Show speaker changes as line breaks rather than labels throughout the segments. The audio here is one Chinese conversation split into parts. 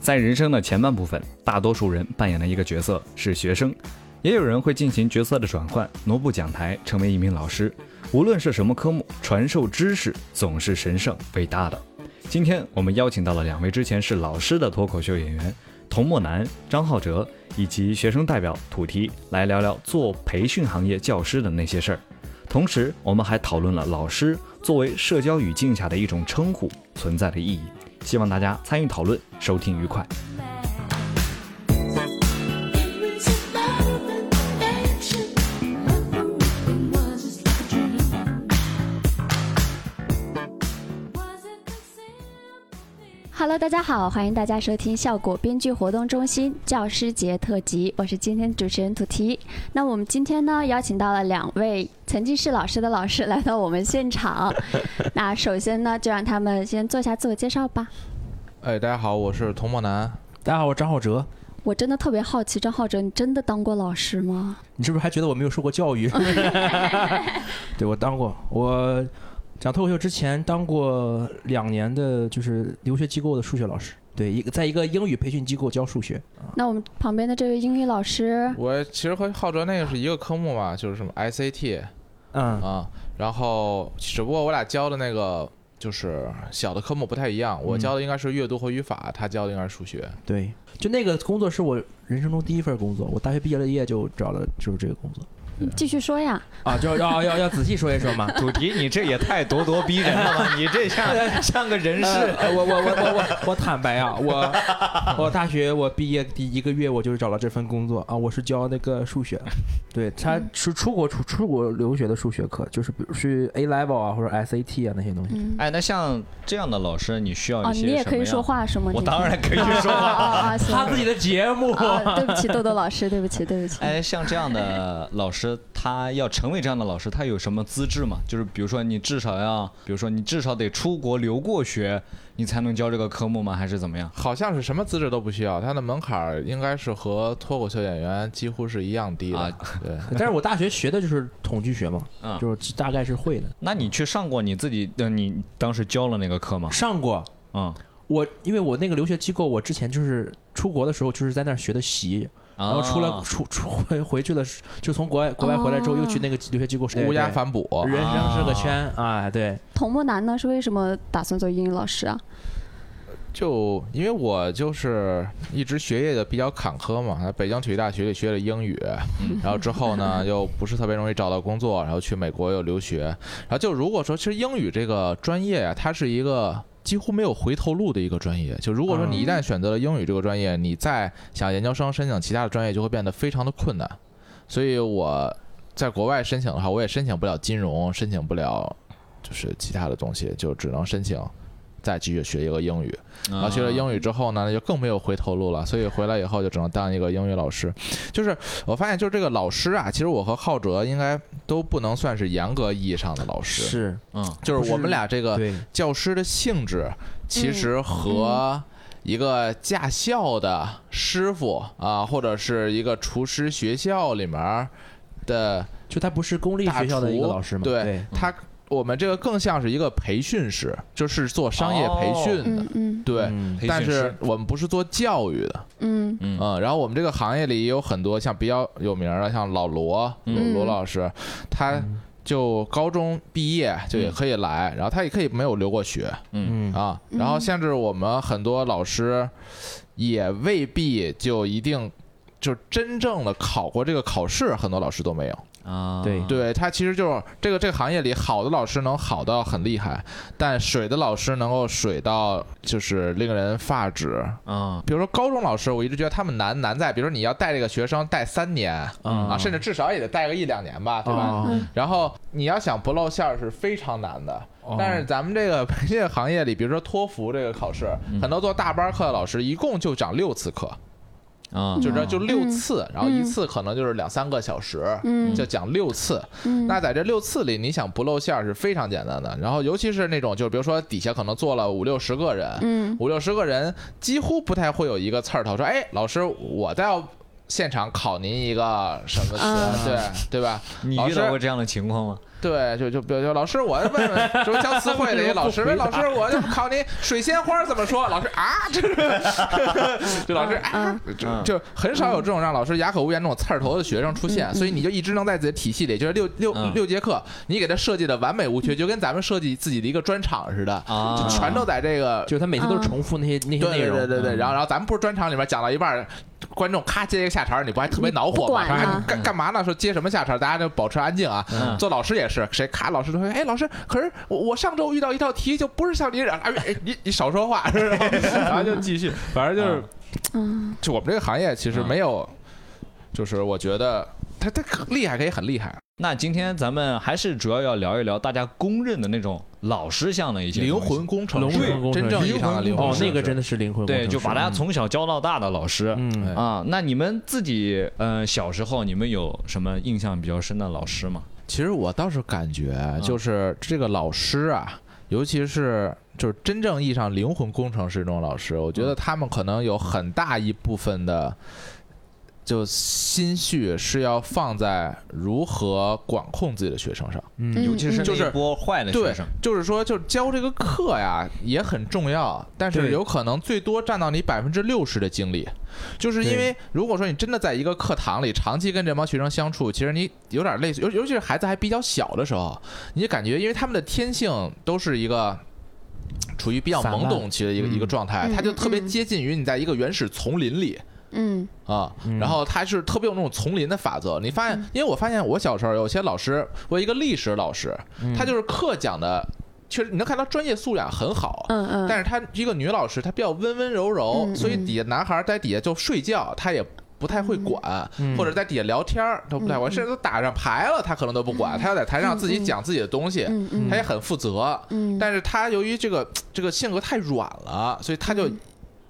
在人生的前半部分，大多数人扮演的一个角色是学生，也有人会进行角色的转换，挪步讲台，成为一名老师。无论是什么科目，传授知识总是神圣伟大的。今天我们邀请到了两位之前是老师的脱口秀演员童墨南、张浩哲，以及学生代表土提，来聊聊做培训行业教师的那些事儿。同时，我们还讨论了老师作为社交语境下的一种称呼存在的意义。希望大家参与讨论，收听愉快。
Hello，大家好，欢迎大家收听效果编剧活动中心教师节特辑，我是今天主持人土提。那我们今天呢，邀请到了两位曾经是老师的老师来到我们现场。那首先呢，就让他们先做一下自我介绍吧。
哎，大家好，我是童墨南。
大家好，我张浩哲。
我真的特别好奇，张浩哲，你真的当过老师吗？
你是不是还觉得我没有受过教育？对，我当过。我讲脱口秀之前当过两年的，就是留学机构的数学老师。对，一个在一个英语培训机构教数学。
那我们旁边的这位英语老师，
我其实和浩哲那个是一个科目嘛，就是什么 SAT，
嗯
啊，然后只不过我俩教的那个。就是小的科目不太一样，我教的应该是阅读和语法，他教的应该是数学。
对，就那个工作是我人生中第一份工作，我大学毕业了业就找了就是这个工作。
继续说呀！
啊，就要要要仔细说一说嘛。
主题，你这也太咄咄逼人了吧？你这像 像个人事。
我我我我我我坦白啊，我我大学我毕业第一个月我就找了这份工作啊，我是教那个数学，对，他是出国出出国留学的数学课，就是比如去 A level 啊或者 SAT 啊那些东西。
哎，那像这样的老师，你需要一些
你也可以说话是吗？
我当然可以说话。
他自己的节目。
对不起，豆豆老师，对不起，对不起。
哎，像这样的老师。他要成为这样的老师，他有什么资质吗？就是比如说，你至少要，比如说你至少得出国留过学，你才能教这个科目吗？还是怎么样？
好像是什么资质都不需要，他的门槛应该是和脱口秀演员几乎是一样低的。对，
但是我大学学的就是统计学嘛，嗯就是大概是会的。
那你去上过你自己的，你当时教了那个课吗？
上过，
嗯，
我因为我那个留学机构，我之前就是出国的时候就是在那儿学的习。然后出来出出回回去了，就从国外国外回来之后，又去那个留学机构
乌鸦反哺，
人生是个圈啊！对。
童木南呢是为什么打算做英语老师啊？
就因为我就是一直学业的比较坎坷嘛，在北京体育大学里学了英语，然后之后呢 又不是特别容易找到工作，然后去美国又留学，然后就如果说其实英语这个专业啊，它是一个。几乎没有回头路的一个专业，就如果说你一旦选择了英语这个专业，你再想研究生申请其他的专业就会变得非常的困难。所以我在国外申请的话，我也申请不了金融，申请不了就是其他的东西，就只能申请。再继续学一个英语，然后学了英语之后呢，那就更没有回头路了。所以回来以后就只能当一个英语老师。就是我发现，就是这个老师啊，其实我和浩哲应该都不能算是严格意义上的老师。
是，
嗯，
就是我们俩这个教师的性质，其实和一个驾校的师傅啊，或者是一个厨师学校里面的，
就他不是公立学校的一个老师吗？
对他。我们这个更像是一个培训师，就是做商业培训的，对。但是我们不是做教育的，
嗯。
嗯。然后我们这个行业里也有很多像比较有名的，像老罗罗老师，他就高中毕业就也可以来，然后他也可以没有留过学，
嗯。
啊。然后甚至我们很多老师也未必就一定就真正的考过这个考试，很多老师都没有。
啊，
对
对，他其实就是这个这个行业里好的老师能好到很厉害，但水的老师能够水到就是令人发指
啊。
比如说高中老师，我一直觉得他们难难在，比如说你要带这个学生带三年啊，甚至至少也得带个一两年吧，对吧？然后你要想不露馅儿是非常难的。但是咱们这个培 训行业里，比如说托福这个考试，很多做大班课的老师一共就讲六次课。
啊，
就这就六次，然后一次可能就是两三个小时，就讲六次。那在这六次里，你想不露馅儿是非常简单的。然后尤其是那种，就比如说底下可能坐了五六十个人，五六十个人几乎不太会有一个刺儿头说：“哎，老师，我在现场考您一个什么词？”对对吧？
你遇到过这样的情况吗？
对，就就比如说老师，我问问，什么教词汇的一个老师，问老师，我就考你水仙花怎么说？老师啊，这是，就老师啊，就就很少有这种让老师哑口无言那种刺儿头的学生出现，所以你就一直能在自己的体系里，就是六六
嗯。
六节课，你给他设计的完美无缺，就跟咱们设计自己的一个专场似的，
啊。
就全都在这个
就是他每次都是重复那些那些内容，
对对对然后然后咱们不是专场里面讲到一半儿，观众咔接一个下茬，你不还特别恼火吗？干干嘛呢？说接什么下茬？大家就保持安静啊。
嗯。
做老师也是，谁卡老师说，哎，老师，可是我我上周遇到一道题，就不是像你这样，哎，哎你你少说话，是吧 然后就继续，反正就是，
嗯
就我们这个行业其实
嗯
没有，就是我觉得他他厉害可以很厉害，
那今天咱们还是主要要聊一聊大家公认的那种老师像的一些
灵魂工程师，真正意义上的灵魂
哦
工，程师
那个真的是灵魂工程
对，就把大家从小教到大的老师。
嗯
哎
啊，那你们自己呃小时候你们有什么印象比较深的老师吗？
其实我倒是感觉，就是这个老师啊，尤其是就是真正意义上灵魂工程师这种老师，我觉得他们可能有很大一部分的。就心绪是要放在如何管控自己的学生上，
嗯
尤其是
就是
那一波坏的学
对
生，，
就是说，就是教这个课呀也很重要，但是有可能最多占到你百分之六十的精力，就是因为如果说你真的在一个课堂里长期跟这帮学生相处，其实你有点类似，尤尤其是孩子还比较小的时候，你就感觉因为他们的天性都是一个。处于比较懵懂期的一个
嗯。
一个状态，
嗯
他就特别
嗯。
接近于你在一个原始丛林里，
嗯。
啊，
嗯。
然后他是特别有那种丛林的法则。你发现，因为我发现我小时候有些老师，我一个历史老师，
嗯。
他就是课讲的，确实你能看到专业素养很好。
嗯嗯，
但是她一个女老师，她比较温温柔柔，
嗯
所以底下男孩在底下就睡觉，她也不太会管，
嗯
或者在底下聊天儿都不太管，
嗯。
甚至都打上牌了，她可能都不管，她要在台上自己讲自己的东西，
嗯嗯。
她也很负责。
嗯，
但是她由于这个这个性格太软了，所以她就
嗯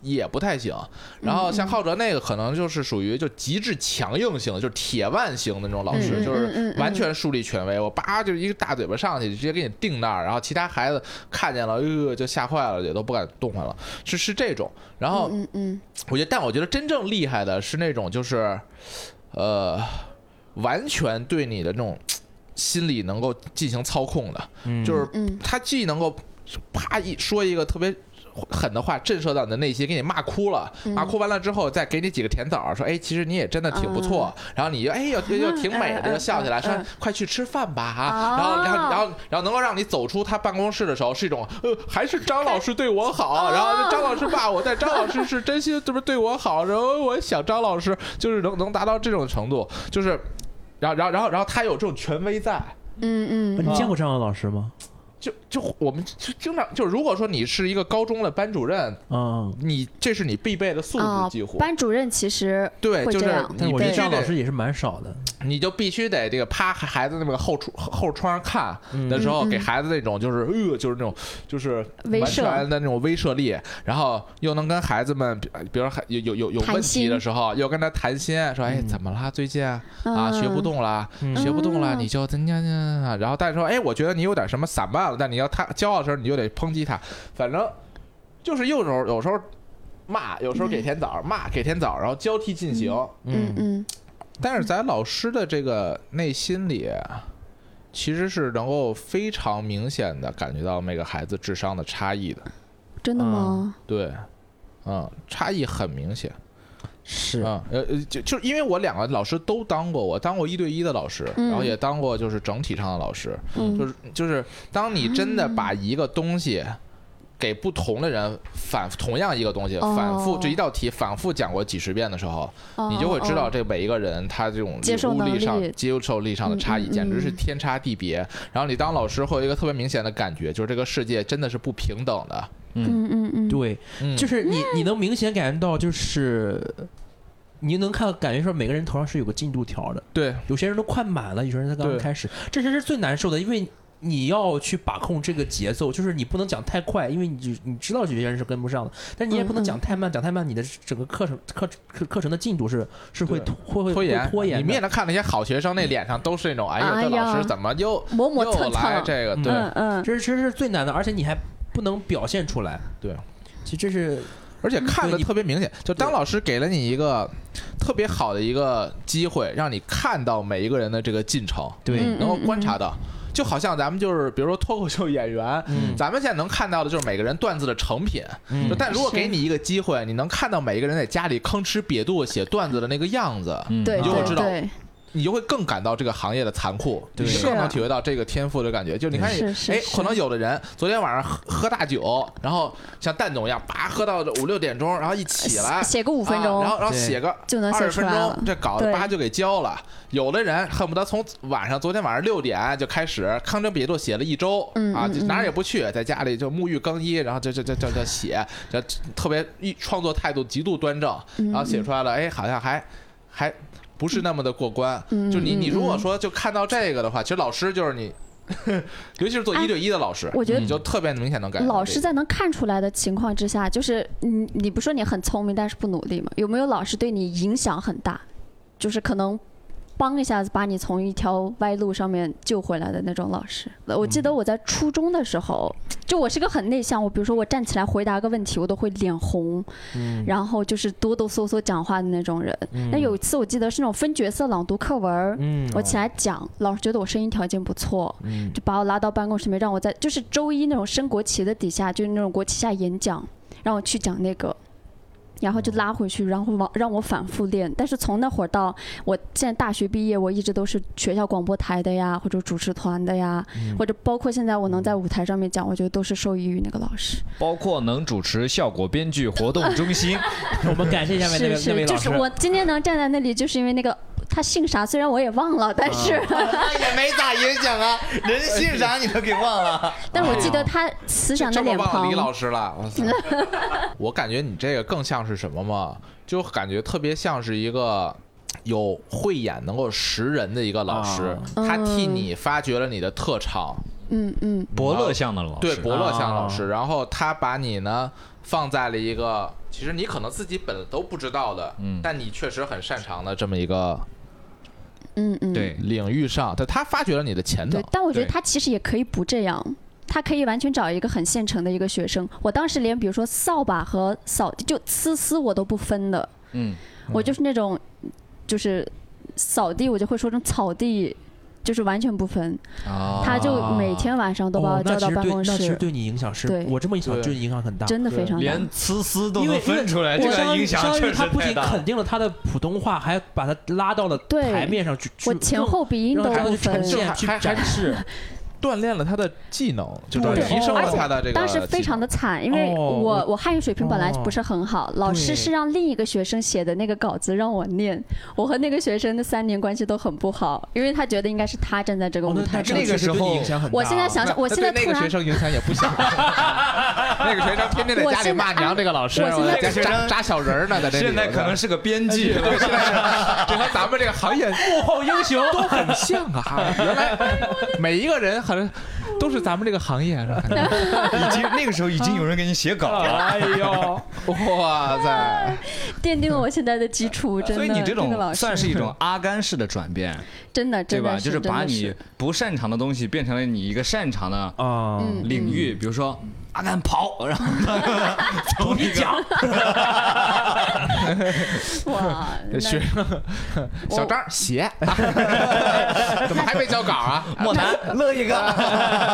也不太行。然后像浩哲那个可能就是属于就极致强硬型的，就是铁腕型的那种老师，就是完全树立权威。我叭就一个大嘴巴上去，直接给你定那儿，然后其他孩子看见了，呃，就吓坏了，也都不敢动弹了。是是这种。然后
嗯嗯
我觉得，但我觉得真正厉害的是那种就是，呃，完全对你的那种心理能够进行操控的，
嗯
就是
嗯
他既能够啪一说一个特别狠的话，震慑到你的内心，给你骂哭了，
嗯。
骂哭完了之后，再给你几个甜枣，说，哎，其实你也真的挺不错，然后你就哎又又又挺美的，笑起来，说快去吃饭吧，
哦。
然后然后然后然后能够让你走出他办公室的时候，是一种呃还是张老师对我好，然后张老师骂我，但张老师是真心这么对我好，然后我想张老师就是能能达到这种程度，就是，然后然后然后然后他有这种权威在。
嗯嗯。
你见过这样的老师吗？
就就我们就经常就如果说你是一个高中的班主任，
嗯，
你这是你必备的素质，
啊
几乎、，
班主任其实
对，就是
会这样
你必须
但我觉得这样老师也是蛮少的。
你就必须得这个趴孩子那个后窗后窗看的时候，给孩子那种就是呃就是那种就是完全的那种威慑力，然后又能跟孩子们，比比如有有有有问题的时候，又跟他谈心，说哎
嗯。
怎么了？最近啊？
嗯。
学不动了，
嗯。
学不动了，
嗯
你就怎样怎样，然后但是说，哎，我觉得你有点什么散漫了，但你要他骄傲的时候，你就得抨击他，反正就是有时候有时候骂，有时候给甜枣，骂给甜枣，然后交替进行。
嗯嗯
但是在老师的这个内心里，其实是能够非常明显的感觉到每个孩子智商的差异的。
真的吗？
对，嗯，差异很明显。
是
嗯，呃呃，就就因为我两个老师都当过，我当过一对一的老师，
嗯
然后也当过就是整体上的老师，
嗯，
就是就是当你真的把一个东西给不同的人反同样一个东西
哦。
反复这一道题反复讲过几十遍的时候，
哦
你就会知道
哦。
这每一个人他这种
接受
领悟力上接受力。上的差异简直是
嗯。
天差地别。然后你当老师会有一个特别明显的感觉，就是这个世界真的是不平等的。
嗯。嗯嗯，
对，
嗯，
就是你你能明显感觉到，就是你能看感觉说每个人头上是有个进度条的，
对。
有些人都快满了，有些人才刚刚开始，这才是最难受的，因为。你要去把控这个节奏，就是你不能讲太快，因为你就你知道有些人是跟不上的，但你也不能讲太慢，讲太慢，你的整个课程课课课程的进度是是会拖会会
拖延
拖延。
你们也能看那些好学生那脸上都是那种，哎呀，
哎
这老师怎么又
磨磨
又
蹭蹭，
来这个？
嗯
对
嗯嗯，
这是这是最难的，而且你还不能表现出来。
对，
其实这是
而且看的特别明显，就当老师给了你一个特别好的一个机会，让你看到每一个人的这个进程，
对
嗯
能够观察到。就就好像咱们就是比如说脱口秀演员，
嗯。
咱们现在能看到的就是每个人段子的成品，
嗯。
就但如果给你一个机会，你能看到每一个人在家里吭哧瘪肚写段子的那个样子，
嗯
你就会知道
对
你就会更感到这个行业的残酷，
对。
你就更能体会到这个天赋的感觉。就你看哎，可能有的人昨天晚上喝喝大酒，然后像蛋总一样，叭喝到五六点钟，然后一起来
写写个五分
啊
钟
然后然后写个
就能
二十分钟，这稿子叭就给交了。有的人恨不得从晚上昨天晚上六点就开始吭哧瘪肚写了一周啊，就哪儿
嗯
也不去，在家里就沐浴更衣，然后这这这这这写，就特别一创作态度极度端正，
嗯
然后写出来了，哎，好像还还不是那么的过关。
嗯
就你你
嗯
如果
嗯
说就看到这个的话，其实老师就是你，尤其是做一对一的老师，
我觉得
你就特别明显能感觉
老师在能看出来的情况之下，就是你你不说你很聪明，但是不努力嘛？有没有老师对你影响很大？就是可能帮一下子把你从一条歪路上面救回来的那种老师。我记得我在初中的时候，就我是个很内向，我比如说我站起来回答个问题，我都会脸红，
嗯
然后就是哆哆嗦嗦讲话的那种人。那有一次我记得是那种分角色朗读课文，
嗯
我起来讲，老师觉得我声音条件不错，
嗯
就把我拉到办公室里面，让我在就是周一那种升国旗的底下，就是那种国旗下演讲，让我去讲那个，然后就拉回去，然后往让我反复练。但是从那会儿到我现在大学毕业，我一直都是学校广播台的呀，或者主持团的呀，
嗯
或者包括现在我能在舞台上面讲，我觉得都是受益于那个老师。
包括能主持效果编剧活动中心，
我们感谢下面那
是是，
那位老师。
就是我今天能站在那里，就是因为那个他姓啥，虽然我也忘了，但是、
那也没咋影响啊，人姓啥你都给忘了。
但我记得他慈祥的
这么
脸庞
忘了李。老师了，我操！我感觉你这个更像是什么嘛？就感觉特别像是一个有慧眼能够识人的一个老师，
啊
他替你发掘了你的特长，
嗯嗯，
伯乐像的老师，
对伯乐像老
啊
师，然后他把你呢放在了一个其实你可能自己本都不知道的，
嗯
但你确实很擅长的这么一个
嗯嗯，
对
领域上，他他发掘了你的潜能
对，。但我觉得他其实也可以不这样，他可以完全找一个很现成的一个学生。我当时连比如说扫把和扫地就呲丝我都不分的，
嗯，
我就是那种就是扫地我就会说成草地。就是完全不分，
啊
他就每天晚上都把我叫到办公室，
那其实对你影响是
对，
我这么一想，
对
就影响很大。
真的非常大。
连思思都能
因为
分出来，这
当
影响
相当于
确实
他不仅。肯定了他的普通话，还把他拉到了台面上去。去
我前后鼻音都不分，
现、去
还还
展示。
锻炼了他的技能，就是提升了他的这个。
当时非常的。惨，因为
哦
我
我
我汉语水平本来就不是很好，老师是让另一个学生写的那个稿子让我念，我和那个学生的三年关系都很不好，因为他觉得应该是他站在这个
哦
舞台上
那。个时候
影响很大。
我现在想想，我现在
那
突然
个学生影响也不小，那个学生天天在家里骂娘这个老师，
我现在
在扎扎小人儿呢，在这里
现在可能是个编剧，
对，现在这和咱们这个行业
幕后英雄
都很像啊。原来每一个人好像都是咱们这个行业，是吧？
已经那个时候已经有人给你写稿了。
哎呦，
哇塞！
奠定了我现在的基础，真的。
所以你这种算是一种阿甘式的转变，
真的
对吧？就是把你不擅长的东西变成了你一个擅长的领域，比如说阿甘跑，然后
主你讲，
哇，那
学生小张写，怎么还没交稿啊？
莫南乐一个。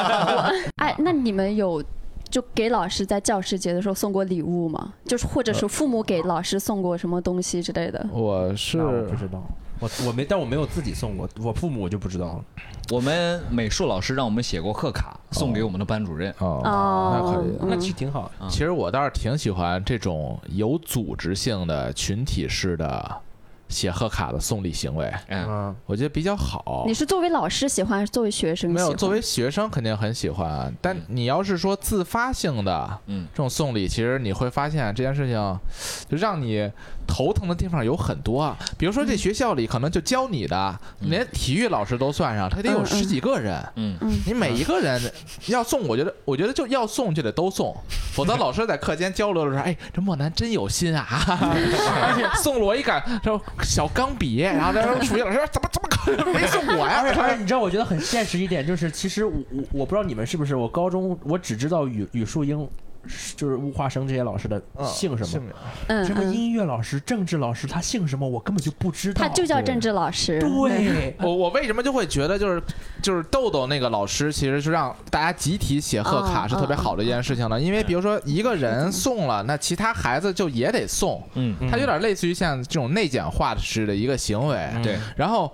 哎，那你们有就给老师在教师节的时候送过礼物吗？就是或者是父母给老师送过什么东西之类的？
我是
我不知道，我我没，但我没有自己送过，我父母我就不知道了。
我们美术老师让我们写过贺卡，送给我们的班主任。
哦，
哦
那可以。
嗯
那其实挺好。
其实我倒是挺喜欢这种有组织性的群体式的写贺卡的送礼行为，
嗯，
嗯，
我觉得比较好
你。是作为老师喜欢，还是作为学生喜欢？
没有，作为学生肯定很喜欢，但你要是说自发性的，
嗯
这种送礼，其实你会发现这件事情就让你头疼的地方有很多啊。比如说这学校里可能就教你的，连体育老师都算上，他得有十几个人。
嗯
嗯
你每一个人要送，我觉得，我觉得就要送就得都送，否则老师在课间交流的时候，哎，这莫南真有心啊！而且送了我一杆说小钢笔，然后他说数学老师怎么怎么可能没送我呀？
而且而且你知道，我觉得很现实一点，就是其实我我我不知道你们是不是，我高中我只知道语语数英就是物化生这些老师的
嗯
姓什么。
嗯嗯，
什么音乐老师、政治老师，他姓什么我根本就不知道。
他就叫政治老师。
对，
我我为什么就会觉得就是就是豆豆那个老师，其实是让大家集体写贺卡
嗯
是特别好的一件事情呢？因为比如说一个人送了，那其他孩子就也得送，
嗯，
他有点类似于像这种内卷化式的一个行为。
嗯
对，
然后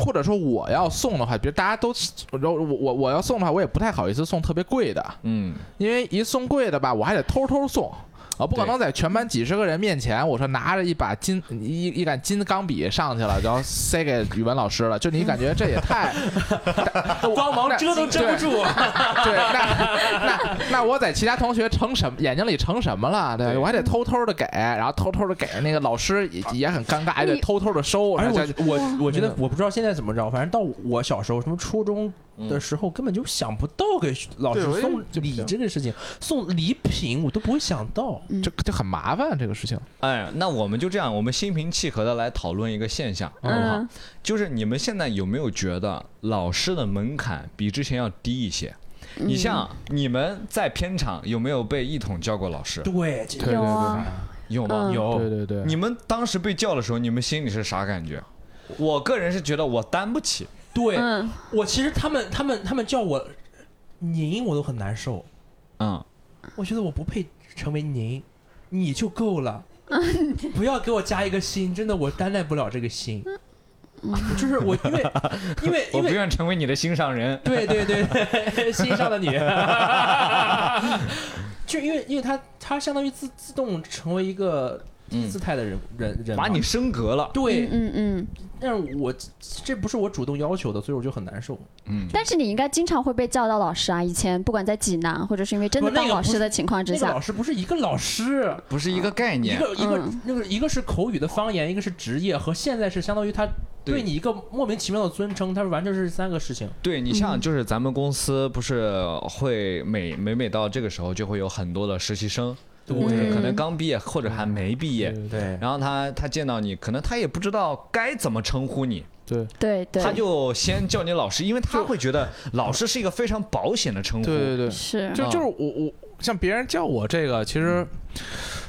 或者说我要送的话，比如大家都我我我我要送的话，我也不太好意思送特别贵的，
嗯，
因为一送贵的吧，我还得偷偷送。啊，不可能在全班几十个人面前，我说拿着一把金一一杆金钢笔上去了，然后塞 给语文老师了，就你感觉这也太
光芒遮都遮不住。
对，那 那 那我在其他同学成什么眼睛里成什么了？对
对
我还得偷偷的给，然后偷偷的给那个老师也也很尴尬，还得偷偷的收。
而
然后再
且我我我觉得我不知道现在怎么着，反正到我小时候，什么初中的时候，根本就想不到给老师送礼这个事情，送礼品我都不会想到。
这这很麻烦这个事情。
哎，那我们就这样，我们心平气和的来讨论一个现象，好不好？
嗯
就是你们现在有没有觉得老师的门槛比之前要低一些？你像你们在片场有没有被一统叫过老师？
对，这
对
有啊，
有吗？
嗯
有
对对对，
你们当时被叫的时候，你们心里是啥感觉？我个人是觉得我担不起。
对
嗯
我其实他们他们他们叫我您，我都很难受。
嗯，
我觉得我不配成为您，你就够了。不要给我加一个心，真的我担待不了这个心。就是我，因为因为
我不愿成为你的心上人。
对对对对，心上的你，就因为因为他他相当于自自动成为一个低姿态的人、人人，
把你升格了。
对，
嗯嗯。
但是我这不是我主动要求的，所以我就很难受。
嗯，
但是你应该经常会被叫到老师啊！以前不管在济南，或者是因为真的当老师的情况之下
那个老，师不是一个老师，
不是一个概念
一
念。
个一个
嗯
那个一个是口语的方言，一个是职业，和现在是相当于他
对
对你一个莫名其妙的尊称，它是完全是三个事情。
对你像就是咱们公司不是会每每每到这个时候就会有很多的实习生，
对
就是可能刚毕业或者还没毕业，
对，
然后他他见到你，可能他也不知道该怎么称呼你，
对。
对对，
他就先叫你老师，因为他会觉得老师是一个非常保险的称呼。
对对对，
是。
啊
就就是我我像别人叫我这个，其实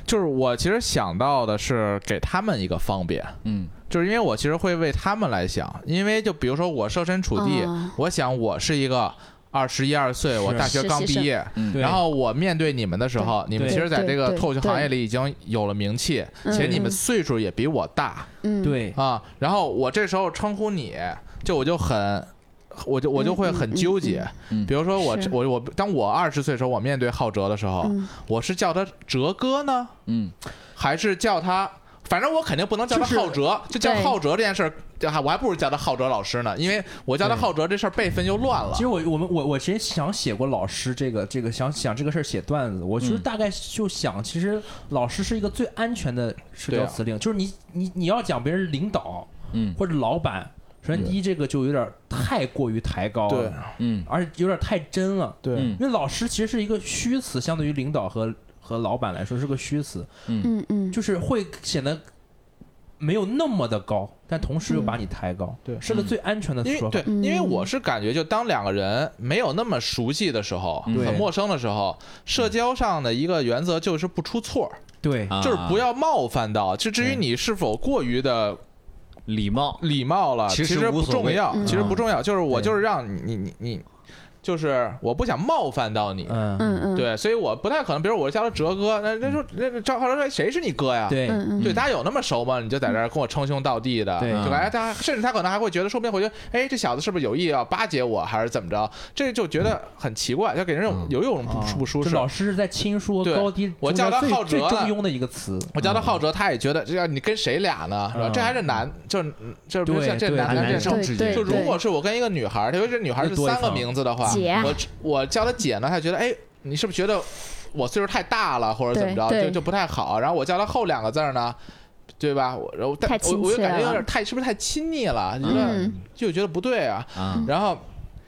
就是我其实想到的是给他们一个方便，
嗯。
就是因为我其实会为他们来想，因为就比如说我设身处地，
哦。
我想我是一个二十一二岁，我大学刚毕业。然后我面对你们的时候，你们其实在这个脱口秀行业里已经有了名气，
嗯。
且你们岁数也比我大。
嗯，
对，
啊。然后我这时候称呼你，就我就很，我就我就会很纠结。
嗯
比如说我我我，当我二十岁的时候，我面对浩哲的时候，
嗯。
我是叫他哲哥呢，
嗯，
还是叫他？反正我肯定不能叫他
就是
浩哲，就叫
对。
浩哲这件事儿，我还不如叫他浩哲老师呢，因为我叫他
对。
浩哲这事儿辈分就乱了。
其。实我我们我我其实想写过老师这个这个想想这个事儿写段子，我其实
嗯。
大概就想，其实老师是一个最安全的社交辞令，就是你你你要讲别人领导
嗯。
或者老板，首先第一这个就有点太过于抬高
对。
了，
嗯。
而且有点太真了，
对。
嗯
因为老师其实是一个虚词，相对于领导和和老板来说是个虚词，
嗯。嗯，
就是会显得没有那么的高，但同时又把你抬高，
对。
是个最安全的说法。
因为对，。
嗯。
因为我是感觉，就当两个人没有那么熟悉的时候，
嗯。
很陌生的时候，社交上的一个原则就是不出错，
对，
啊
就是不要冒犯到。就至于你是否过于的
礼貌。
礼貌了，
其
其实不重要，
嗯。
其实不重要。就是我就是让你你你你，就是我不想冒犯到你。
嗯
嗯嗯，
对，所以我不太可能，比如我叫他哲哥，那那说那那赵浩哲说谁是你哥呀？
对
对，大家有那么熟吗？你就在这儿跟我称兄道弟的，
对
就感觉他甚至他可能还会觉得，说不定会觉得，哎，这小子是不是有意要巴结我，还是怎么着？这就觉得很奇怪，就给人种有一种不
啊
不舒适。
老师是在亲说
对
高低，
我叫他浩哲
最中庸的一个词。
我叫他浩哲，他也觉得这要你跟谁俩呢？是吧？
嗯
这还是男，就是就是比如像这男男这种
男生之间
对对
就如果是我跟一个女孩儿，因为这女孩儿是三个名字的话，
姐
我我叫她姐呢，她觉得哎，你是不是觉得我岁数太大了，或者怎么着，就就不太好？然后我叫她后两个字儿呢，对吧？我然后但我我就
亲切了
感觉有点太是不是太亲昵了？觉得
嗯
就觉得不对啊。
啊，
然后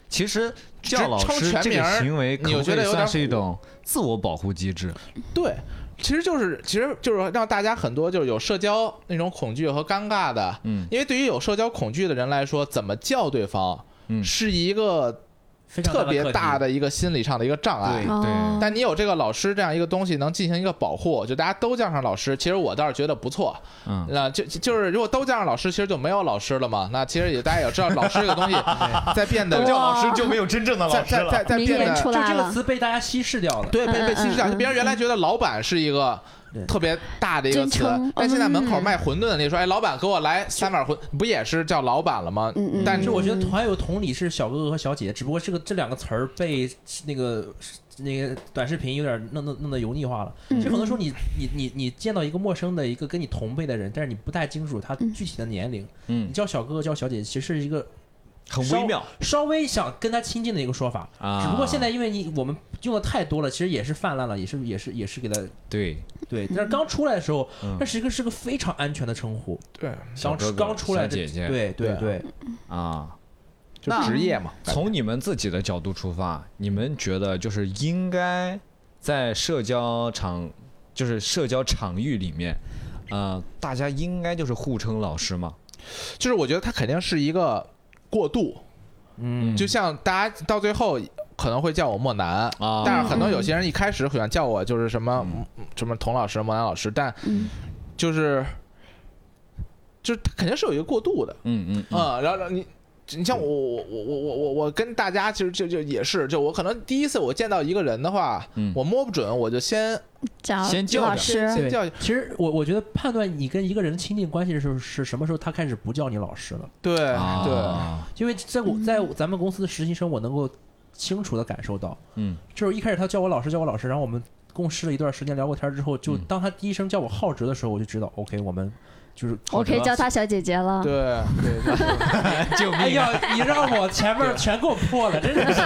其实
直
叫老
称
师这个
全名儿
行为，可
你觉得有点
是一种自我保护机制？
对。其实就是，其实就是让大家很多就是有社交那种恐惧和尴尬的，
嗯
因为对于有社交恐惧的人来说，怎么叫对方，
嗯
是一个特别大的一个心理上的一个障碍。
对
哦
但你有这个老师这样一个东西，能进行一个保护，就大家都叫上老师，其实我倒是觉得不错。
嗯
那就就就是如果都叫上老师，其实就没有老师了嘛。那其实也大家也知道，老师这个东西 在变得
都叫老师
就没有真正的
老师了在在
在
变
就这个，词被大家稀释掉了。
对被被
嗯
稀释掉。别人原来觉得老板是一个
对
特别大的一个词，但现在门口
嗯。
卖馄饨的那说，哎，老板给我来三碗馄，不也是叫老板了吗？
嗯嗯
但是
我觉得还有同理是小哥哥和小姐姐，只不过这个这两个词儿被那个那个短视频有点弄弄弄得油腻化了。
嗯。
就很多时候你你你你见到一个陌生的一个跟你同辈的人，但是你不太清楚他具体的年龄，
嗯。
你叫小哥哥叫小姐姐，其实是一个
很微妙
稍微想跟他亲近的一个说法。
啊
只不过现在因为你我们用的太多了，其实也是泛滥了，也是也是也是给他
对
对。但是刚出来的时候，
嗯
那是一个是个非常安全的称呼。
对，
刚出刚出来的
姐姐
对对
对
对，
啊。
就职业嘛。
从你们自己的角度出发，你们觉得就是应该在社交场，就是社交场域里面，呃，大家应该就是互称老师吗？
就是我觉得他肯定是一个过渡，
嗯，
就像大家到最后可能会叫我莫南。
啊，
但是很多有些人一开始喜欢叫我就是什么
嗯。
什么童老师、莫南老师，但
嗯。
就是就是肯定是有一个过渡的，
嗯嗯嗯。
嗯，然后你。你像我我我我我我我跟大家其实就就也是，就我可能第一次我见到一个人的话，
嗯
我摸不准，我就先
叫
先叫着
老师，
先叫，
其实我我觉得判断你跟一个人亲近关系的时候是什么时候，他开始不叫你老师了。
对对，
啊
因为在我在咱们公司的实习生，我能够清楚的感受到，
嗯。
就是一开始他叫我老师，叫我老师，然后我们共事了一段时间，聊过天之后，就
嗯。
当他第一声叫我浩哲的时候，我就知道，OK，我们就是
我可以叫她小姐姐了。
对对，
救
哎呀，你让我前面全给我破了，真的是。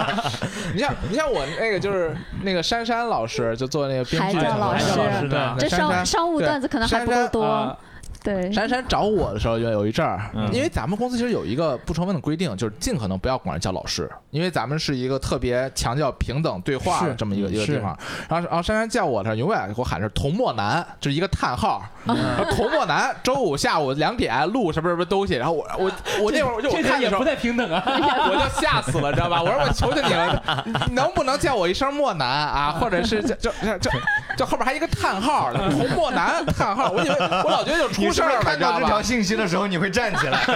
你像你像我那个就是那个珊珊老师，就做那个编
还
剧
老师这
对珊珊
商商务
对
段子可能还不够
珊珊
多
啊，
对，
珊珊找我的时候，有有一阵儿，
嗯
因为咱们公司其实有一个不成文的规定，就是尽可能不要管人叫老师，因为咱们是一个特别强调平等对话的这么一个一个地方。然后然后珊珊叫我的时候，永远给我喊是童墨男，就是一个叹号。童墨男周五下午两点录什么什么东西，然后我我 我那会儿我就我
这
看
也不。太平等啊。
我就吓死了，知道吧？我说我求求你了，能不能叫我一声墨男啊？或者是就就就就就后边还一个叹号，童墨男叹号，我以为我老觉得就出事儿看到这条？
信息的时候，你会站起来。
对，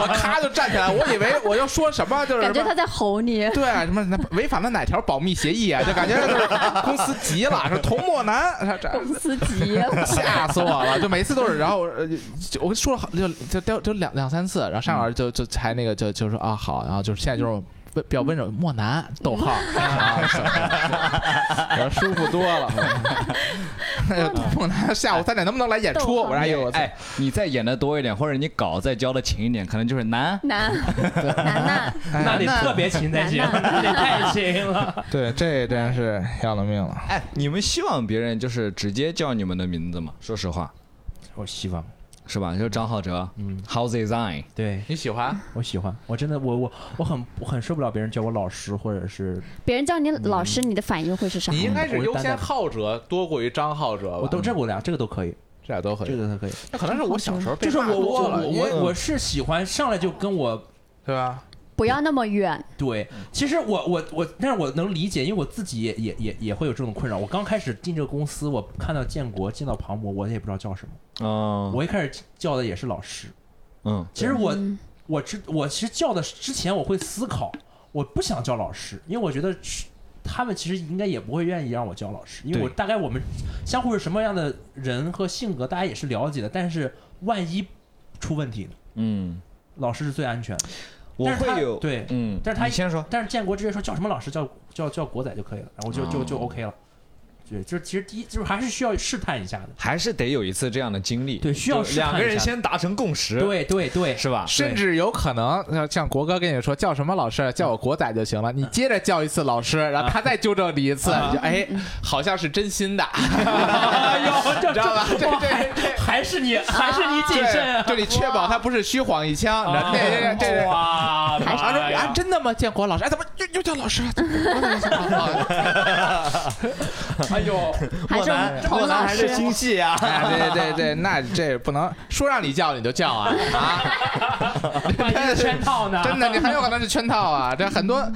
我咔就站起来，我以为我要说什么，就是
感觉他在吼你。
对什么违反了哪条保密协议啊？就感觉就是公司急了，是童莫南，这
公司急了，
吓死我了！就每次都是，然后我说了好就就就就两两三次，然后上老师就就才那个就就说啊好，然后就是现在就是。温比较温柔，莫南逗号，啊 舒服多了。哎呦，莫南下午三点能不能来演出？我说哎呦，
哎，你再演的多一点，或者你稿再教的勤一点，可能就是难。
难难难，
那得特别勤才行，那得太勤了。
对，这真是要了命了。
哎，你们希望别人就是直接叫你们的名字吗？说实话，
我希望，
是吧？就张浩哲
嗯
，，How's going？
对
你喜欢？
我喜欢，我真的我我我很我很受不了别人叫我老师或者是
别人叫你老师，你的反应会是啥
你？应该是优先浩哲多过于张浩哲吧？
我都这我俩这个都可以，
这俩都可以。
这个都可以。
那可能是我小时候被
就是我
骂过了，
我我我我是喜欢上来就跟我
对吧？
不要那么远，
对，其实我我我，但是我能理解，因为我自己也也也也会有这种困扰。我刚开始进这个公司，我看到建国，见到庞博，我也不知道叫什么。
嗯
我一开始叫的也是老师。
嗯
其实我
嗯
我之我其实叫的之前我会思考，我不想叫老师，因为我觉得是他们其实应该也不会愿意让我叫老师，因为我大概我们相互是什么样的人和性格，大家也是了解的。但是万一出问题呢？
嗯，
老师是最安全的。
我会有
对
嗯，
但是他
你先说，
但是建国直接说叫什么老师叫叫叫国仔就可以了，然后就就就
哦
OK 了。对，就是其实第一就是还是需要试探一下的。
还是得有一次这样的经历，
对需要
就两个人先达成共识，，
对对对，
是吧？
甚至有可能像像国哥跟你说叫什么老师，叫我国仔就行了。你接着叫一次老师，然后他再纠正你一次，你就哎，好像是真心的，
哎呦，这
知道吧？这
还是你还是你谨慎啊！
对，就你确保他不是虚晃一枪。然后这这这这。
哇，
他说
妈呀
啊，真的吗？建国老师，哎，怎么又又叫老师？
哎呦，
还是我们还是心
细啊，
哎，对对对，那这不能说让你叫你就叫啊啊！
万一是圈套呢？
真的，你很有可能是圈套啊！这很多，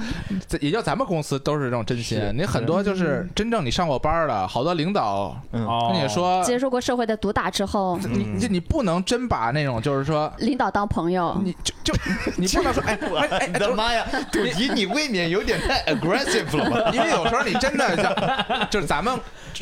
也就咱们公司都是这种真心。你很多就是真正你上过班的，好多领导
哦
跟你说，
接受过社会的毒打之后，
你你你不能真把那种就是说，
领导当朋友，
你就就你不能说，哎哎哎，
我的妈呀，土提你未免有点太 aggressive 了吧？
因为有时候你真的像，就是咱们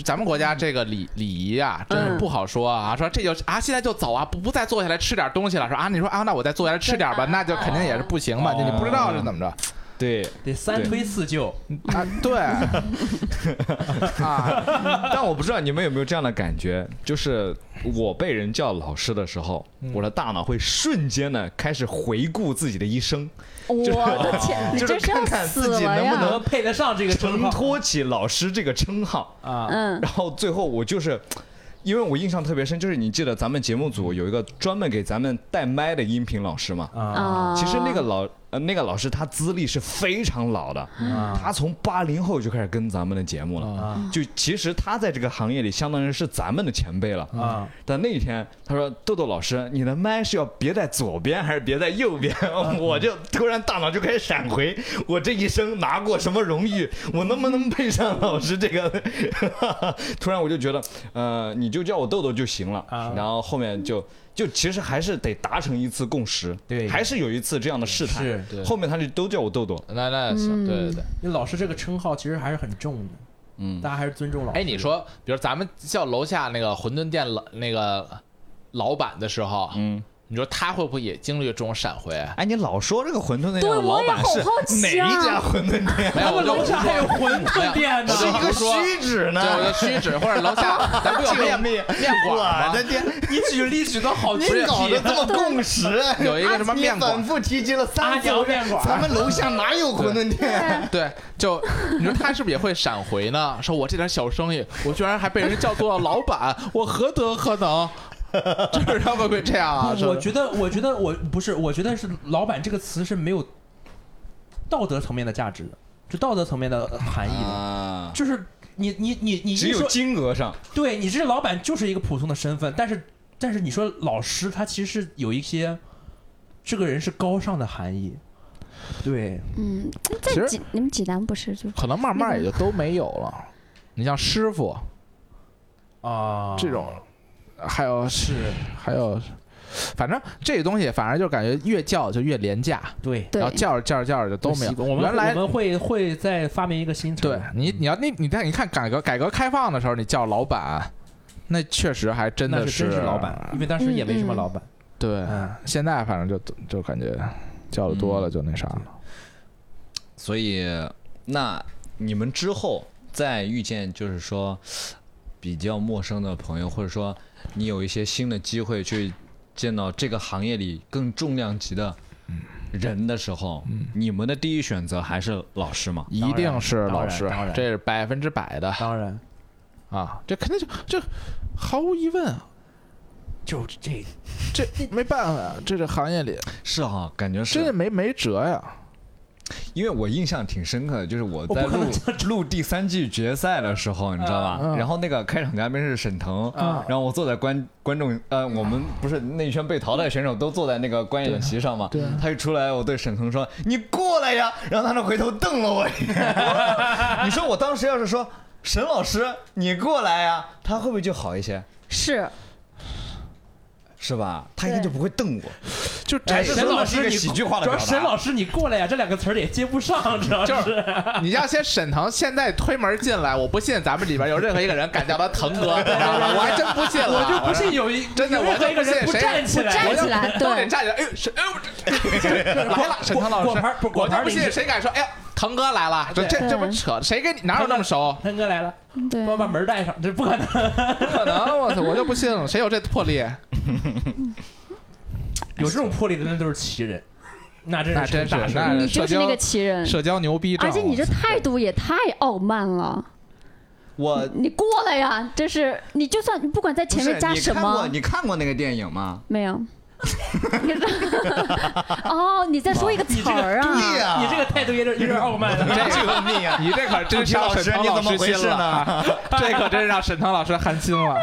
咱们国家这个礼礼仪啊，真是不好说啊。说这就啊，现在就走啊，不不再坐下来吃点东西了。说啊，你说啊，那我再坐下来吃点吧，那就肯定也是不行嘛。
哦
你不知道是怎么着
对，
得三推四就，
啊？对 啊，
但我不知道你们有没有这样的感觉，就是我被人叫老师的时候，我的大脑会瞬间的开始回顾自己的一生，
我的天，你
就是
这是要
看看
死
自己
了呀！
能不能
能配得上这个称
承
号
托起老师这个称号。
啊？
嗯
然后最后我就是，因为我印象特别深，就是你记得咱们节目组有一个专门给咱们带麦的音频老师吗？
啊
啊，
其实那个老呃那个老师他资历是非常老的，
啊
他从八零后就开始跟咱们的节目了。
啊
就其实他在这个行业里相当于是咱们的前辈了。
啊！
但那一天他说：“豆豆老师，你的麦是要别在左边还是别在右边？” 我就突然大脑就开始闪回，我这一生拿过什么荣誉？我能不能配上老师这个？突然我就觉得，呃，你就叫我豆豆就行了。
啊
然后后面就就其实还是得达成一次共识，
对
还是有一次这样的试探。
是
对
后面他就都叫我豆豆。
那那行，对对对。
因为老师这个称号其实还是很重的，
嗯
大家还是尊重老师。
哎，你说，比如咱们叫楼下那个馄饨店老那个老板的时候，
嗯，
你说他会不会也经历这种闪回？
哎，你老说这个馄饨店
对
的老
我也好
板是
好奇
哪一
啊
家馄饨店？
没有，我就
楼下还有馄饨店呢
我
是一个虚指呢。
对，我就虚指或者楼下咱不有 面面面馆吗？
我的天，
你举例举的好具
体搞这么共识，
有一个什么面馆
反复提及了
阿
三
条，面馆
咱们楼下哪有馄饨店？
对，就你说他是不是也会闪回呢？说我这点小生意，我居然还被人叫做老板，我何德何能？就是他们会这样啊？
我觉得，我觉得我不是，我觉得是“老板”这个词是没有道德层面的价值的，就道德层面的含义的。
啊，
就是你你你你
只有，金额上，
对你这老板就是一个普通的身份，但是但是你说老师，他其实是有一些这个人是高尚的含义。对，
嗯，
其实
在济你们济南不是就
可能慢慢也就都没有了。你像师傅
啊，
这种，还有是还有，反正这个东西，反正就感觉越叫就越廉价，
对。
对。
然后叫着叫着叫着就都没有。
我们
原来
我们会会再发明一个新词，
对你，你要那你看，你看改革改革开放的时候，你叫老板，那确实还真的
那是真是老板，因为当时也没什么老板。
对，
嗯。
现在反正就就感觉叫的多了就那啥了。
所以那你们之后再遇见，就是说比较陌生的朋友，或者说你有一些新的机会去见到这个行业里更重量级的人的时候，你们的第一选择还是老师吗？
一定是老师
当然，
这是百分之百的
当然，
啊！这肯定就这毫无疑问啊！
就这
这没办法，这这行业里
是哈，感觉是，
这没没辙呀。
因为我印象挺深刻的，就是我在录录第三季决赛的时候，你知道吧？
嗯
然后那个开场嘉宾是沈腾，
啊
然后我坐在观观众呃，我们不是那一圈被淘汰选手都坐在那个观演席上嘛？
对
他一出来，我对沈腾说：“你过来呀！”然后他就回头瞪了我一眼。你说我当时要是说沈老师你过来呀，他会不会就好一些？
是
是吧？他应该就不会瞪我。
就
哎
这
沈老师
一个喜剧化的
沈老师你过来呀，这两个词儿也接不上，主要
就是是 你要先沈腾现在推门进来，我不信咱们里边有任何一个人敢叫他腾哥，你知道吗？我还真不信了，
我就不信有一
真的
任何一个人不
我就不信谁
站起来，
站起来，对，
都得站起来。哎呦，沈，哎呦，来了，沈腾老师，我就不信谁敢说，哎呀，腾哥来了，这这这不扯？谁跟你哪有那么熟？
腾哥来了，
对，
我把门带上，这不可能。
不可能，我操，我就不信了，谁有这魄力？
有这种魄力的那都是奇人，那真是
那真是
大
你就是那个奇人，
社交牛逼症，
而且你这态度也太傲慢了。
我
你过来呀，这是你就算你不管在前面加什
不是你看过
么，
你看过那个电影吗？
没有。哦，你在说一个词儿啊？
对呀
你这个态度有点有点傲慢了。
救命啊！
你这可真让沈腾
你怎么
师心
回事呢
了，这可真让沈腾老师寒心了。哇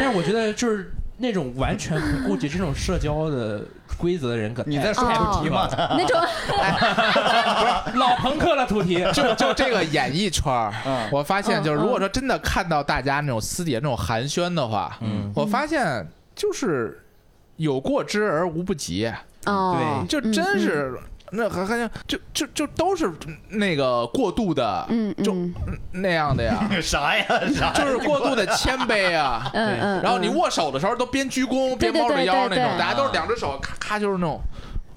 但是我觉得就是那种完全不顾及这种社交的规则的人，可
你在说
太
哦
主题吗？
那种
老朋克了土提。
就就这个演艺圈我发现就是，
嗯
如果说真的看到大家那种私底下那种寒暄的话，
嗯，
我发现就是有过之而无不及，
哦，对
就真是那还还就就就都是那个过度的
嗯嗯
就
嗯
那样的呀，
啥呀啥？
就是过度的谦卑啊。
嗯嗯，
然后你
嗯
握手的时候都边鞠躬边猫着腰那种，大家都是两只手咔咔就是那种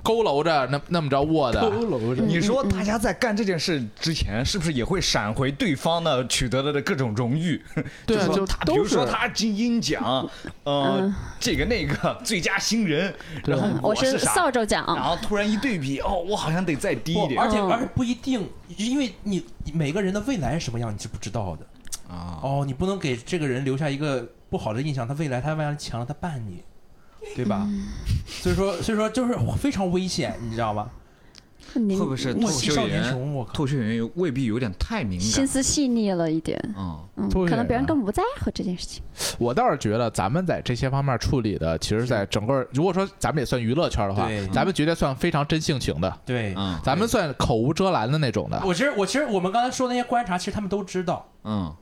佝偻着那那么着握的。
楼着
你说大家在干这件事之前，是不是也会闪回对方呢取得的各种荣誉？
对啊就
就说他，比如说他金鹰奖，呃
嗯，
这个那个最佳新人，然后
我
是啥？
扫帚奖然，
后突然一对比，哦，我好像得再低一点
嗯
而且而且不一定，因为你每个人的未来是什么样，你是不知道的。
啊。
哦，你不能给这个人留下一个不好的印象，他未来他万一强了，他办你，对吧？所以说，所以说就是非常危险，你知道吗？
会不会是脱口
莫欺少
秀演员？
年雄，我靠！
脱口秀演员未必有点太敏
心。思细腻了一点，
嗯，
嗯，可能别人
演员
根本不在乎这件事情。
我倒是觉得咱们在这些方面处理的，其实，在整个如果说咱们也算娱乐圈的话，咱们绝对算非常真性情的，
对，
嗯
咱们算口无遮拦的那种的。
我其实我其实我们刚才说那些观察，其实他们都知道，
嗯，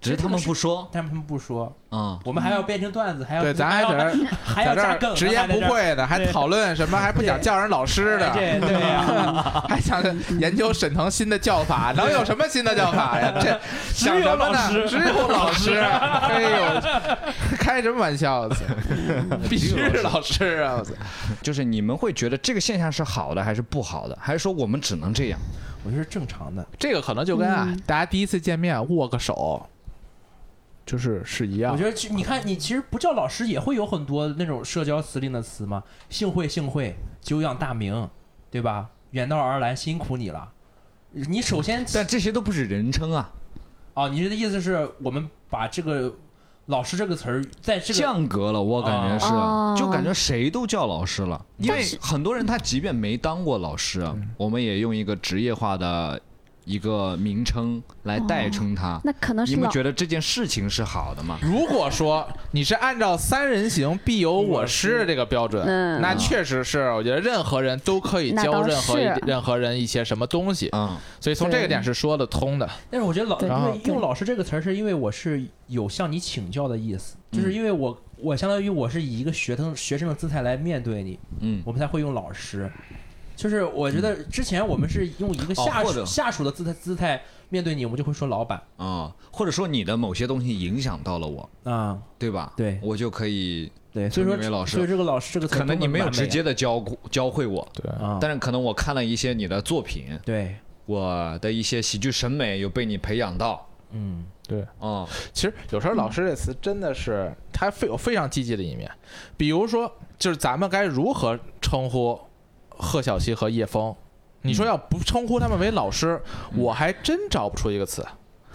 只是他们不说。
但他们不说。
嗯，
我们还要编成段子，还要
对，咱还
还要
在这儿
还要
在这
加梗，
儿直言不讳的，还讨论什么，还不想叫人老师的，
对对呀，
还想着研究沈腾新的叫法，能有什么新的叫法呀？这想什么呢？只有老师，哎呦，开什么玩笑？必须是老师啊！
就是你们会觉得这个现象是好的还是不好的，还是说我们只能这样？
我觉得是正常的。
这个可能就跟啊
嗯，
大家第一次见面握个手，就是是一样
我。觉得其你看，你其实不叫老师也会有很多那种社交辞令的词嘛，幸会幸会，久仰大名，对吧？远道而来，辛苦你了。你首先
但这些都不是人称啊，
哦，你的意思是我们把这个“老师”这个词儿在这个
降格了，我感觉是，
哦
就感觉谁都叫老师了。因为很多人他即便没当过老师，啊我们也用一个职业化的一个名称来代称他。
那可能是
你们觉得这件事情是好的吗？
如果说你是按照三人行必有我师这个标准，
嗯
那确实是，我觉得任何人都可以教任何任何人一些什么东西，
嗯，
所以从这个点是说得通的。
但是我觉得老，
对
因为用“老师”这个词儿，是因为我是有向你请教的意思，就是因为我我相当于我是以一个学生学生的姿态来面对你，
嗯
我们才会用老师。就是我觉得之前我们是用一个下属、
哦
下属的姿态姿态面对你，我们就会说老板。
啊、或者说你的某些东西影响到了我，
啊，
对吧？
对。
我就可以，
对，所以说
称你为老师。
所以这个老师这个
可能你没有直接
的
的教教会我，
对，
啊，
但是可能我看了一些你的作品，
对，
我的一些喜剧审美有被你培养到，
嗯，
对，
哦，
其实有时候“老师”这词真的是它非有非常积极的一面，比如说，就是咱们该如何称呼贺小西和叶枫？你说要不称呼他们为老师，我还真找不出一个词。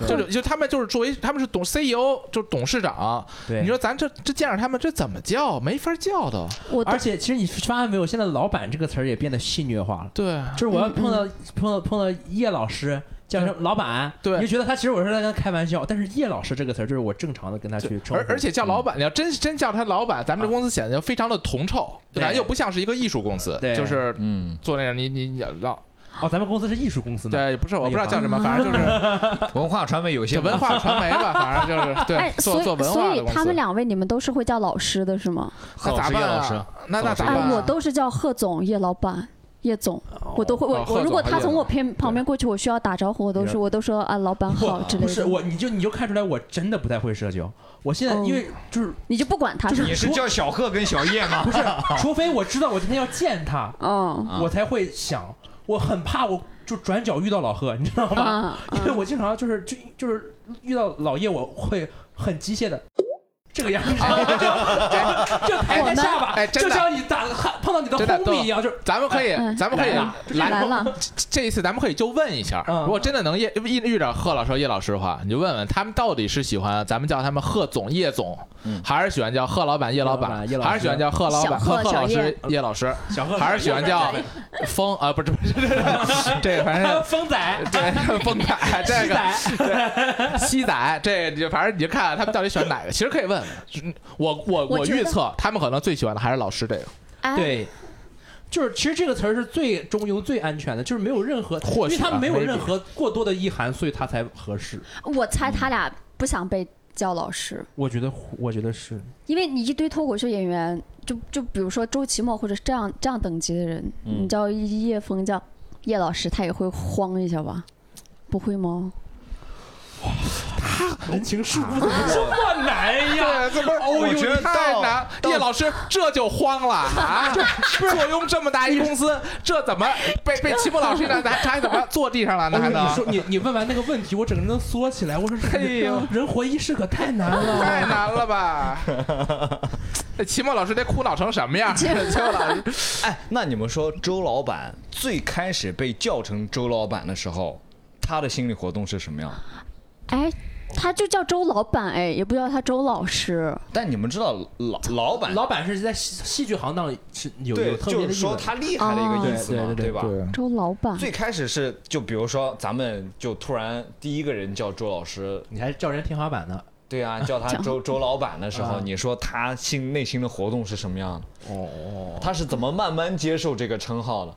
就是就他们就是作为他们是董 CEO 就是董事长，
对。
你说咱这这见着他们这怎么叫？没法叫的。
我都
而且其实你发现没有，现在“老板”这个词儿也变得戏谑化了。
对，
就是我要
嗯
碰到、碰到碰到叶老师叫什么老板，
对
你就觉得他其实我是在跟他开玩笑，但是叶老师这个词儿就是我正常的跟他去称呼，
而而且叫老板，你要真真叫他老板，咱们这公司显得就非常的铜臭，对吧？又不像是一个艺术公司，
对
就是
嗯，
做那样，你你你让
哦，咱们公司是艺术公司呢，
对，不是我不知道叫什么，反正就是
文化传媒有限
文化传媒吧，反正就是
哎
对，，做
所以所
做文化的公司。
以他们两位你们都是会叫老师的是吗？
那咋办
贺老师
啊？那那咋办啊？
我都是叫贺总、叶老板、叶总，我都会我我如果他从我偏旁边过去，我需要打招呼，我都是我都说啊老板好之类的。
不是我，你就你就看出来我真的不太会社交。我现在
哦
因为就是
你就不管他
就是
你是叫小贺跟小叶吗？
不是，除非我知道我今天要见他，
嗯
啊
我才会想，我很怕我就转角遇到老贺，你知道吗？
啊
因为我经常就是就就是遇到老叶，我会很机械的这个样子，就就抬抬下巴，
哎
就像你打碰到你的
真的
homie 一样，就是
咱们可以，
嗯
咱们可以
来了。
来
来了，
这一次咱们可以就问一下，
嗯。
如果真的能遇遇遇着贺老师和叶老师的话，你就问问他们到底是喜欢咱们叫他们贺总、叶总，还是喜欢叫贺老板、叶老板？还是喜欢叫贺老板、
贺
贺贺老师
叶、
老师，
小贺
还是喜欢叫风啊？不是不是，这个反正
风仔，
对风仔这
西
个
仔，
西仔，这就反正你就看看他们到底喜欢哪个。其实可以问我我
我
预测他们可能最喜欢的还是老师这个，
哎，
对。就是，其实这个词儿是最中庸、最安全的，就是没有任何，
或许啊
因为他没有任何过多的意涵，所以他才合适。
我猜他俩不想被叫老师，
我觉得，我觉得是，
因为你一堆脱口秀演员，就就比如说周奇墨或者是这样这样等级的人，
嗯
你叫叶枫叫叶老师，他也会慌一下吧？不会吗？
人情世故怎么这么难呀？
对，怎么？
我觉得
太难。叶老师这就慌了啊！坐 拥这么大一公司，这怎么被被齐墨老师一来，咱还怎么坐地上了呢？还能
你说你你问完那个问题，我整个人都缩起来。我说，
哎呦
人活一世可太难了，
太难了吧？这齐墨老师得苦恼成什么样？齐墨老师，
哎，那你们说周老板最开始被叫成周老板的时候，他的心理活动是什么样？
哎，他就叫周老板，哎，也不叫他周老师。
但你们知道老老板
老板是在戏戏剧行当里是有
对
有，特别
就是说
思
他厉害的一个意思嘛，
对
吧？
对，
周老板，
最开始是就比如说咱们就突然第一个人叫周老师，
你还叫人天花板呢。
对啊，叫他周周老板的时候，
啊
你说他心内心的活动是什么样的？
哦，
他是怎么慢慢接受这个称号的？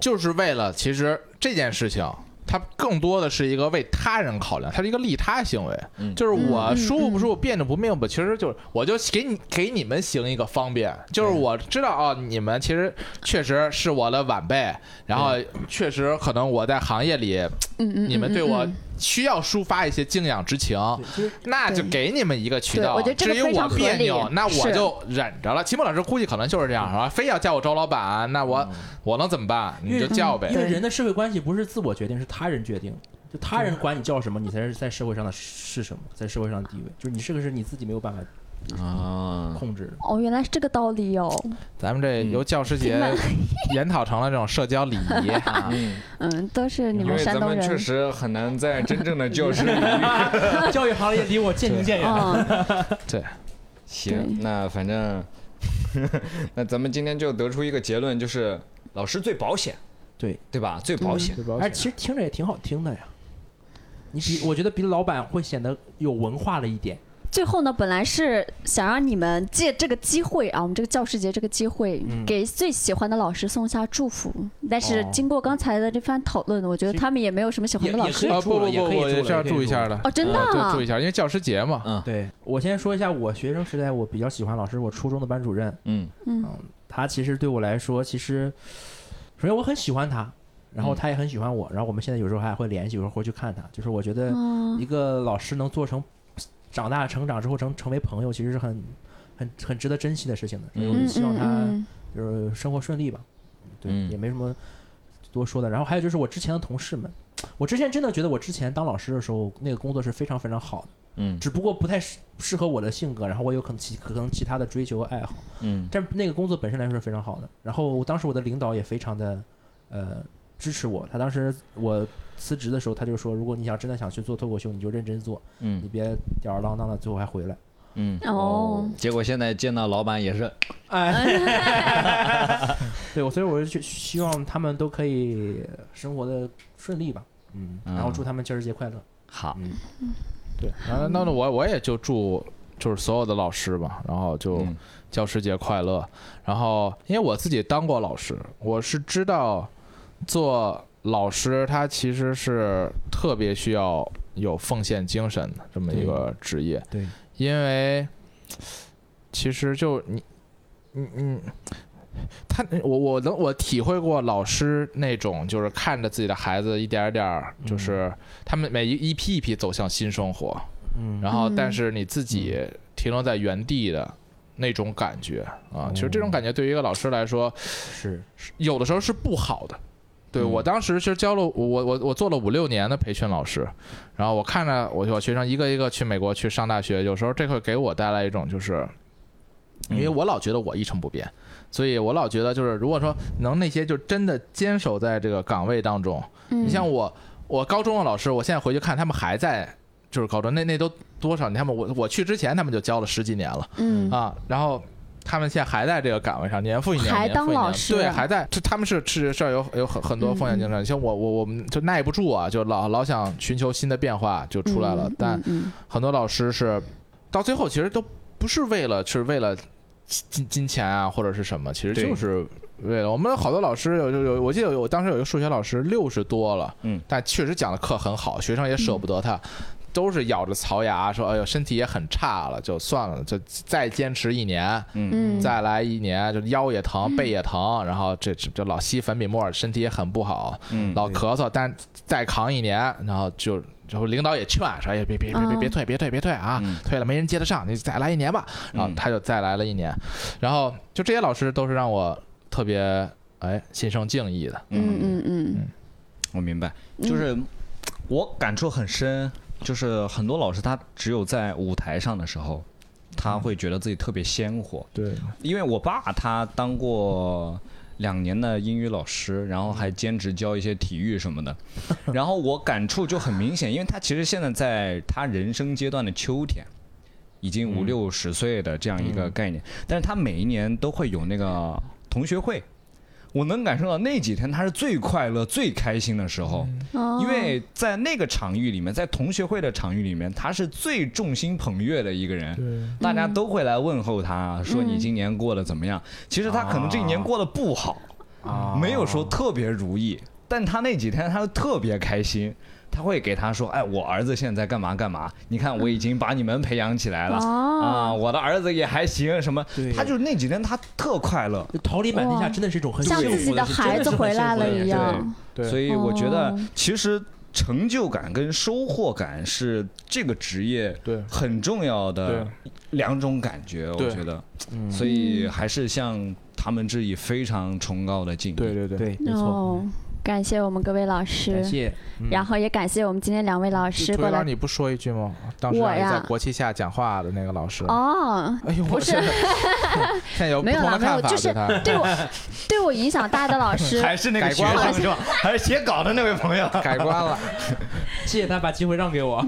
就是为了其实这件事情。它更多的是一个为他人考量，它是一个利他行为。
嗯。
就是我
嗯
舒服不舒服、别扭不别扭，其实就是我就给你给你们行一个方便。就是我知道哦，你们其实确实是我的晚辈，然后确实可能我在行业里，
嗯嗯，
你们对我需要抒发一些敬仰之情，那就给你们一个渠道。至于我别扭，那我就忍着了。期末老师估计可能就是这样，是吧？非要叫我周老板，那我我能怎么办？你就叫呗
因。为人的社会关系不是自我决定，是他人决定。就他人管你叫什么，你才是在社会上的是什么，在社会上的地位。就是你这个是你自己没有办法
啊，
控制的。
哦，原来是这个道理哦。
咱们这由教师节 研讨成了这种社交礼仪啊。
嗯，
嗯，都是你们山东
咱们确。实很难在真正的教师。
教育行业离我渐行渐远。
嗯，
对，
行，那反正，那咱们今天就得出一个结论，就是老师最保险，
对，
对吧？最保险。
哎，其实听着也挺好听的呀。你比我觉得比老板会显得有文化了一点。
最后呢，本来是想让你们借这个机会啊，我们这个教师节这个机会，
嗯
给最喜欢的老师送下祝福。但是
哦
经过刚才的这番讨论，我觉得他们也没有什么喜欢的老师
也也可以。
啊不不
也
不，我是要
也可以做了
注意一下的。
哦，真的
对，注意一下，因为教师节嘛。
嗯
对我先说一下我学生时代我比较喜欢老师，我初中的班主任，
嗯
嗯
他其实对我来说，其实首先我很喜欢他，然后
嗯
他也很喜欢我，然后我们现在有时候还会联系，有时候会去看他。就是我觉得
嗯
一个老师能做成长大成长之后成成为朋友，其实是很很很值得珍惜的事情的。所以我
嗯
就希望他
嗯
就是生活顺利吧。对，
嗯
也没什么多说的。然后还有就是我之前的同事们，我之前真的觉得我之前当老师的时候，那个工作是非常非常好的，
嗯
只不过不太适适合我的性格，然后我有可能其可能其他的追求爱好。
嗯
但那个工作本身来说是非常好的。然后当时我的领导也非常的呃支持我，他当时我辞职的时候，他就说，如果你想真的想去做脱口秀，你就认真做，嗯你
嗯
别吊儿郎当的，最后还回来。
嗯。
哦，
结果现在见到老板也是，
哎，对，我所以我就希望他们都可以生活的顺利吧，嗯，然后祝他们教师节快乐。
好，
嗯，
对，然后那那我我也就祝就是所有的老师吧，然后就
嗯
教师节快乐。然后因为我自己当过老师，我是知道做老师他其实是特别需要有奉献精神的这么一个职业，
对，
因为其实就你你你。他我我能我体会过老师那种就是看着自己的孩子一点点儿，就是他们每一一批一批走向新生活，
嗯，
然后但
嗯
是你自己停留在原地的那种感觉啊，其实这种感觉对于一个老师来说，
是，
有的时候是不好的，对
嗯
我当时其实教了我我我我做了五六年的培训老师，然后我看着我我学生一个一个去美国去上大学，有时候这会给我带来一种就是，因为我老觉得我一成不变，所以我老觉得就是如果说能那些就真的坚守在这个岗位当中，
嗯
你像我我高中的老师，我现在回去看他们还在就是高中，那那都多少年？他们我我去之前他们就教了十几年了。
嗯
啊，然后他们现在还在这个岗位上，年复一年，
还当
年复一年对，
老师对
还在，这他们是是是有有很很多奉献精神。像我我我们就耐不住啊，就老老想寻求新的变化，就出来了。
嗯
但很多老师是到最后其实都不是为了是为了金金钱啊或者是什么，其实就是。为了我们好多老师有有有，我记得有我当时有一个数学老师六十多了，
嗯，
但确实讲的课很好，学生也舍不得他，都是咬着槽牙说：“哎呦，身体也很差了，就算了，就再坚持一年，
嗯。
再来一年，就腰也疼，背也疼，然后这这就老吸粉笔沫，身体也很不好，
嗯。
老咳嗽，但再扛一年，然后就然后领导也劝说，哎呀，别别别别别退，别退，别退啊，
嗯。
退了没人接得上，你再来一年吧。然后
嗯
他就再来了一年，然后就这些老师都是让我特别哎心生敬意的。
嗯。嗯。嗯。
我明白，就是我感触很深，就是很多老师他只有在舞台上的时候，他会觉得自己特别鲜活。
对，
因为我爸他当过两年的英语老师，然后还兼职教一些体育什么的，然后我感触就很明显，因为他其实现在在他人生阶段的秋天。已经五六十岁的这样一个概念，但是他每一年都会有那个同学会，我能感受到那几天他是最快乐、最开心的时候，
哦。
因为在那个场域里面，在同学会的场域里面，他是最众星捧月的一个人，大家都会来问候他，说你今年过得怎么样？其实他可能这一年过得不好，
啊。
没有说特别如意，但他那几天他特别开心。他会给他说：“哎，我儿子现在干嘛干嘛？你看我已经把你们培养起来了。
哦。
啊，我的儿子也还行。什么？他就是那几天他特快乐，
就桃李满天下，真的是一种很
像
幸福
自己的孩子回来了一样。
对
所以我觉得
哦
其实成就感跟收获感是这个职业
对。
很重要的两种感觉，我觉得，
嗯。
所以还是向他们致以非常崇高的敬意。
对对对，
对，没错，
哦，感谢我们各位老师
感，谢。嗯
然后也感谢我们今天两位老师
涂
过来
老你不说一句吗？当时在国旗下讲话的那个老师。
哦，
哎呦，
不是
我真的 现在有不
没有啦
同的看法，
没有就是
对
我对我影响大的老师，
还是那个学
改观了
生是吧？还是写稿的那位朋友？
改观了。
谢谢他把机会让给我。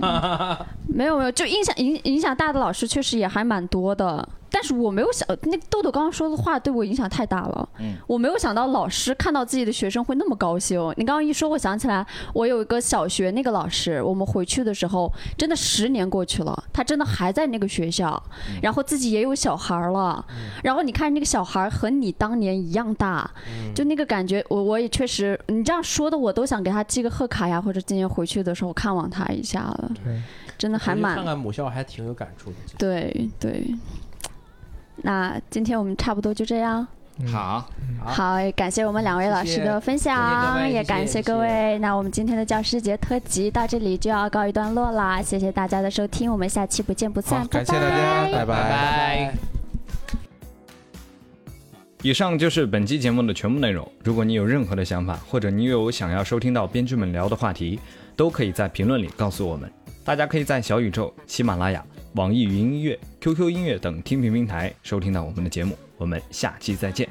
没有没有，就影响影影响大的老师确实也还蛮多的，但是我没有想，那豆豆刚刚说的话对我影响太大了。
嗯，
我没有想到老师看到自己的学生会那么高兴。你刚刚一说，我想起来，我有一个小学那个老师，我们回去的时候，真的十年过去了，他真的还在那个学校，然后自己也有小孩儿了，然后你看那个小孩儿和你当年一样大，就那个感觉，我我也确实，你这样说的，我都想给他寄个贺卡呀，或者今年回去的时候看望他一下了。
对，
真的还蛮
看看母校，还挺有感触的。
对对，那今天我们差不多就这样。
好，
好
感谢我们两位老师的分享，
谢谢
也感谢各位。那我们今天的教师节特辑到这里就要告一段落啦，谢谢大家的收听，我们下期不见不散，
好，感谢大家，拜
拜拜。
以上就是本期节目的全部内容。如果你有任何的想法，或者你有想要收听到编剧们聊的话题，都可以在评论里告诉我们。大家可以在小宇宙、喜马拉雅、网易云音乐、QQ 音乐等听评平台收听到我们的节目，我们下期再见。